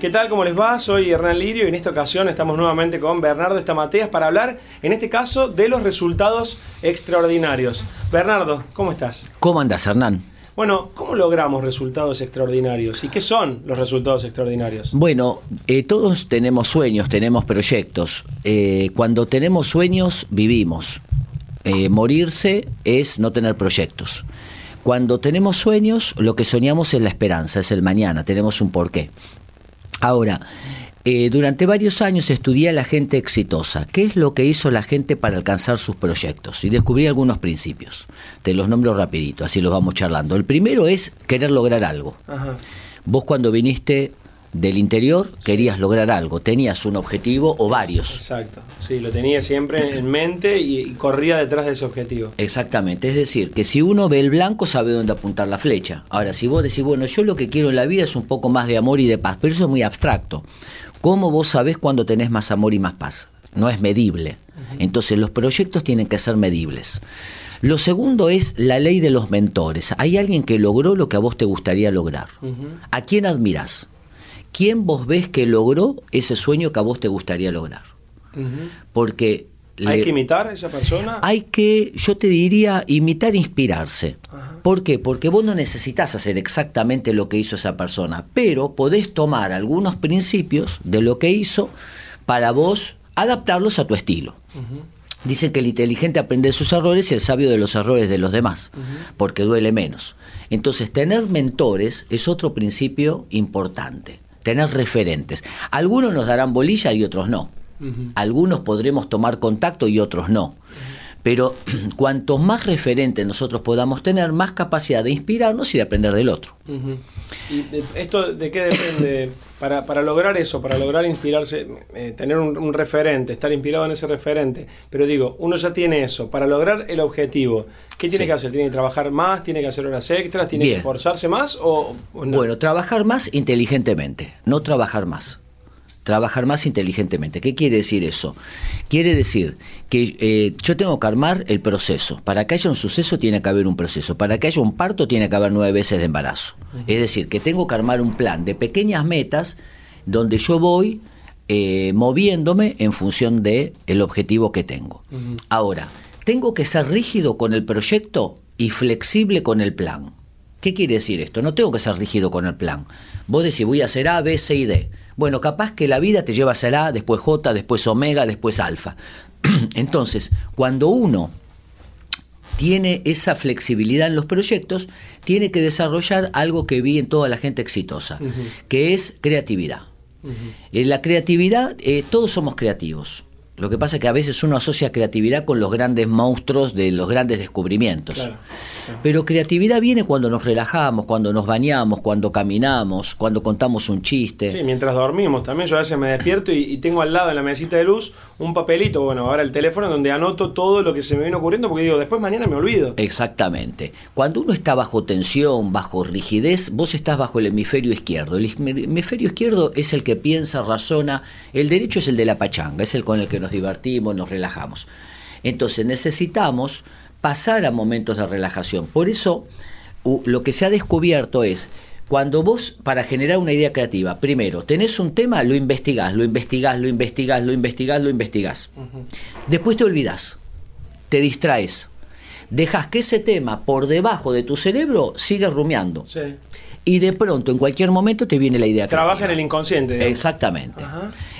¿Qué tal? ¿Cómo les va? Soy Hernán Lirio y en esta ocasión estamos nuevamente con Bernardo Estamateas para hablar, en este caso, de los resultados extraordinarios. Bernardo, ¿cómo estás? ¿Cómo andas, Hernán? Bueno, ¿cómo logramos resultados extraordinarios? ¿Y qué son los resultados extraordinarios? Bueno, eh, todos tenemos sueños, tenemos proyectos. Eh, cuando tenemos sueños, vivimos. Eh, morirse es no tener proyectos. Cuando tenemos sueños, lo que soñamos es la esperanza, es el mañana, tenemos un porqué. Ahora, eh, durante varios años estudié a la gente exitosa. ¿Qué es lo que hizo la gente para alcanzar sus proyectos? Y descubrí algunos principios. Te los nombro rapidito, así los vamos charlando. El primero es querer lograr algo. Vos cuando viniste del interior querías lograr algo, tenías un objetivo o varios. Exacto, sí, lo tenía siempre en mente y, corría detrás de ese objetivo. Exactamente, es decir, que si uno ve el blanco sabe dónde apuntar la flecha. Ahora, si vos decís, bueno, yo lo que quiero en la vida es un poco más de amor y de paz, pero eso es muy abstracto. ¿Cómo vos sabés cuándo tenés más amor y más paz? No es medible. Entonces los proyectos tienen que ser medibles. Lo segundo es la ley de los mentores. Hay alguien que logró lo que a vos te gustaría lograr. ¿A quién admirás? ¿Quién vos ves que logró ese sueño que a vos te gustaría lograr? Porque... ¿Hay que imitar a esa persona? Hay que, yo te diría, imitar e inspirarse. ¿Por qué? Porque vos no necesitas hacer exactamente lo que hizo esa persona, pero podés tomar algunos principios de lo que hizo para vos adaptarlos a tu estilo. Dicen que el inteligente aprende de sus errores y el sabio de los errores de los demás, porque duele menos. Entonces, tener mentores es otro principio importante tener referentes. Algunos nos darán bolilla y otros no. Algunos podremos tomar contacto y otros no. Pero cuantos más referentes nosotros podamos tener, más capacidad de inspirarnos y de aprender del otro. ¿Y esto de qué depende? Para, para lograr eso, para lograr inspirarse, eh, tener un, referente, estar inspirado en ese referente. Pero digo, uno ya tiene eso. Para lograr el objetivo, ¿qué tiene que hacer? ¿Tiene que trabajar más? ¿Tiene que hacer horas extras? ¿Tiene que esforzarse más? O, Bueno, trabajar más inteligentemente, no trabajar más trabajar más inteligentemente. ¿Qué quiere decir eso? Quiere decir que eh, yo tengo que armar el proceso. Para que haya un suceso tiene que haber un proceso. Para que haya un parto tiene que haber nueve veces de embarazo. Es decir, que tengo que armar un plan de pequeñas metas donde yo voy eh, moviéndome en función de el objetivo que tengo. Ahora, tengo que ser rígido con el proyecto y flexible con el plan. ¿Qué quiere decir esto? No tengo que ser rígido con el plan. Vos decís, voy a hacer A, B, C y D. Bueno, capaz que la vida te lleva a ser A, después J, después omega, después alfa. Entonces, cuando uno tiene esa flexibilidad en los proyectos, tiene que desarrollar algo que vi en toda la gente exitosa, que es creatividad. En la creatividad, eh, todos somos creativos. Lo que pasa es que a veces uno asocia creatividad con los grandes monstruos de los grandes descubrimientos. Pero creatividad viene cuando nos relajamos, cuando nos bañamos, cuando caminamos, cuando contamos un chiste. Sí, mientras dormimos también. Yo a veces me despierto y, tengo al lado en la mesita de luz un papelito, bueno, ahora el teléfono, donde anoto todo lo que se me viene ocurriendo porque digo, después mañana me olvido. Exactamente. Cuando uno está bajo tensión, bajo rigidez, vos estás bajo el hemisferio izquierdo. El hemisferio izquierdo es el que piensa, razona. El derecho es el de la pachanga, es el con el que nos divertimos, nos relajamos. Entonces necesitamos pasar a momentos de relajación. Por eso lo que se ha descubierto es, cuando vos, para generar una idea creativa, primero, tenés un tema, lo investigás, lo investigás, lo investigás, lo investigás, lo investigás. Después te olvidás, te distraes, dejas que ese tema por debajo de tu cerebro siga rumiando. Sí y de pronto en cualquier momento te viene la idea. Trabaja en el inconsciente. Exactamente.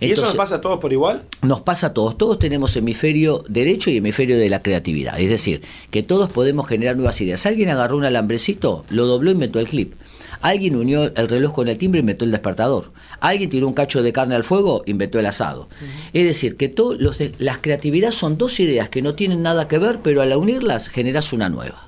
¿Y eso nos pasa a todos por igual? Nos pasa a todos. Todos tenemos hemisferio derecho y hemisferio de la creatividad. Es decir, que todos podemos generar nuevas ideas. Alguien agarró un alambrecito, lo dobló y metió el clip. Alguien unió el reloj con el timbre y inventó el despertador. Alguien tiró un cacho de carne al fuego, inventó el asado. Es decir, que todo los de- las creatividades son dos ideas que no tienen nada que ver, pero al unirlas generas una nueva.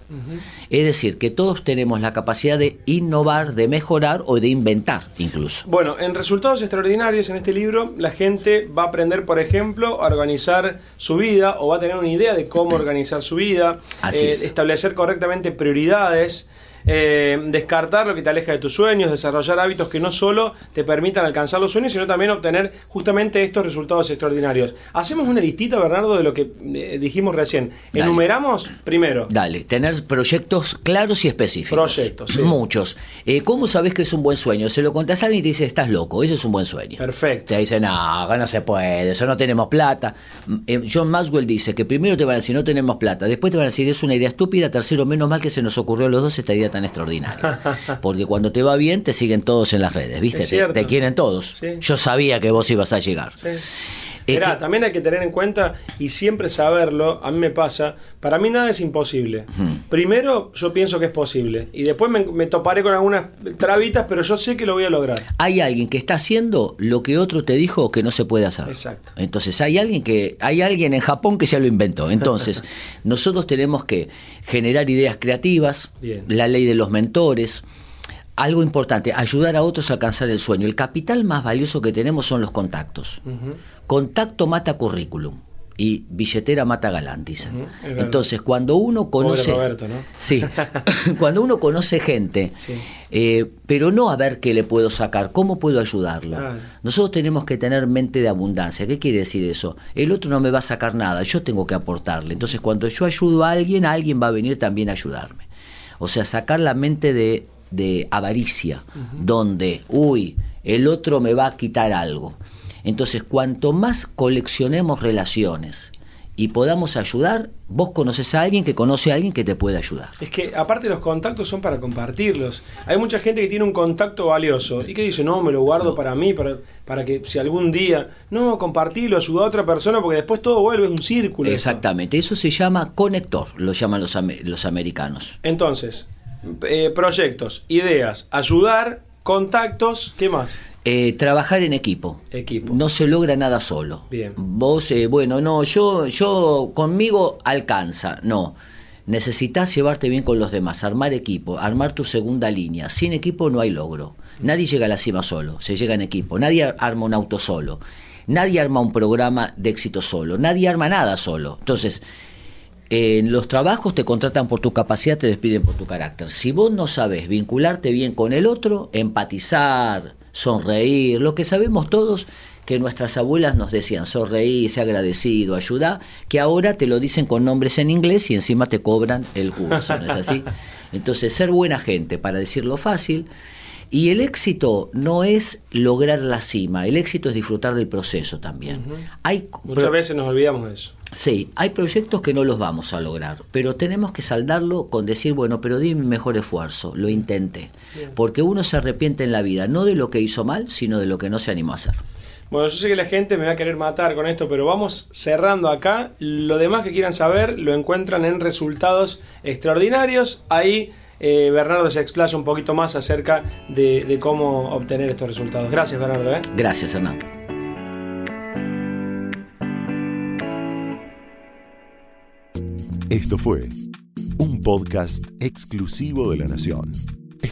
Es decir, que todos tenemos la capacidad de innovar, de mejorar o de inventar incluso. Bueno, en Resultados Extraordinarios, en este libro, la gente va a aprender, por ejemplo, a organizar su vida o va a tener una idea de cómo organizar su vida, Así eh, es. establecer correctamente prioridades. Eh, descartar lo que te aleja de tus sueños, desarrollar hábitos que no solo te permitan alcanzar los sueños, sino también obtener justamente estos resultados extraordinarios. Hacemos una listita, Bernardo, de lo que eh, dijimos recién. Dale. Enumeramos primero. Dale, tener proyectos claros y específicos. Proyectos, sí. Muchos. Eh, ¿Cómo sabes que es un buen sueño? Se lo contás a alguien y te dice, estás loco, eso es un buen sueño. Perfecto. Te dicen, no, no se puede, eso no tenemos plata. Mm, John Maxwell dice que primero te van a decir, no tenemos plata, después te van a decir, es una idea estúpida, tercero, menos mal que se nos ocurrió a los dos esta idea tan extraordinaria. Porque cuando te va bien, te siguen todos en las redes, ¿viste? Te, quieren todos. Sí. Yo sabía que vos ibas a llegar. Sí. Mirá, que- también hay que tener en cuenta y siempre saberlo, a mí me pasa, para mí nada es imposible. Primero yo pienso que es posible y después me, me toparé con algunas trabitas, pero yo sé que lo voy a lograr. hay alguien que está haciendo lo que otro te dijo que no se puede hacer. Exacto. Entonces hay alguien que hay alguien en Japón que ya lo inventó. Entonces nosotros tenemos que generar ideas creativas, Bien. la ley de los mentores. Algo importante, ayudar a otros a alcanzar el sueño. El capital más valioso que tenemos son los contactos. Contacto mata currículum y billetera mata galán, dicen. Entonces, cuando uno conoce. Roberto, ¿no? Sí, cuando uno conoce gente, Sí. eh, pero no a ver qué le puedo sacar, cómo puedo ayudarlo. Claro. Nosotros tenemos que tener mente de abundancia. ¿Qué quiere decir eso? El otro no me va a sacar nada, yo tengo que aportarle. Entonces, cuando yo ayudo a alguien, alguien va a venir también a ayudarme. O sea, sacar la mente de, de avaricia, donde, uy, el otro me va a quitar algo. Entonces, cuanto más coleccionemos relaciones y podamos ayudar, vos conoces a alguien que conoce a alguien que te puede ayudar. Es que aparte los contactos son para compartirlos. Hay mucha gente que tiene un contacto valioso y que dice, no, me lo guardo para mí, para, para que si algún día, no, compartirlo, ayuda a otra persona, porque después todo vuelve, es un círculo. Exactamente, eso se llama conector, lo llaman los, los americanos. Entonces, eh, proyectos, ideas, ayudar, contactos, ¿qué más? Eh, trabajar en equipo. Equipo. No se logra nada solo. Bien. Vos, eh, bueno, no, yo, yo conmigo alcanza. No. Necesitas llevarte bien con los demás, armar equipo, armar tu segunda línea. Sin equipo no hay logro. Nadie llega a la cima solo, se llega en equipo. Nadie ar- arma un auto solo. Nadie arma un programa de éxito solo. Nadie arma nada solo. Entonces, en los trabajos te contratan por tu capacidad, te despiden por tu carácter. Si vos no sabes vincularte bien con el otro, empatizar, sonreír, lo que sabemos todos que nuestras abuelas nos decían, sonreír, ser agradecido, ayuda, que ahora te lo dicen con nombres en inglés y encima te cobran el curso, ¿no es así? Entonces, ser buena gente, para decirlo fácil, y el éxito no es lograr la cima, el éxito es disfrutar del proceso también. Hay Muchas veces nos olvidamos de eso. Sí, hay proyectos que no los vamos a lograr, pero tenemos que saldarlo con decir, bueno, pero di mi mejor esfuerzo, lo intenté. Porque uno se arrepiente en la vida, no de lo que hizo mal, sino de lo que no se animó a hacer. Bueno, yo sé que la gente me va a querer matar con esto, pero vamos cerrando acá. Lo demás que quieran saber lo encuentran en resultados extraordinarios. Ahí eh, Bernardo se explaya un poquito más acerca de, de cómo obtener estos resultados. Gracias, Bernardo. ¿eh? Gracias, Hernán. Esto fue un podcast exclusivo de La Nación.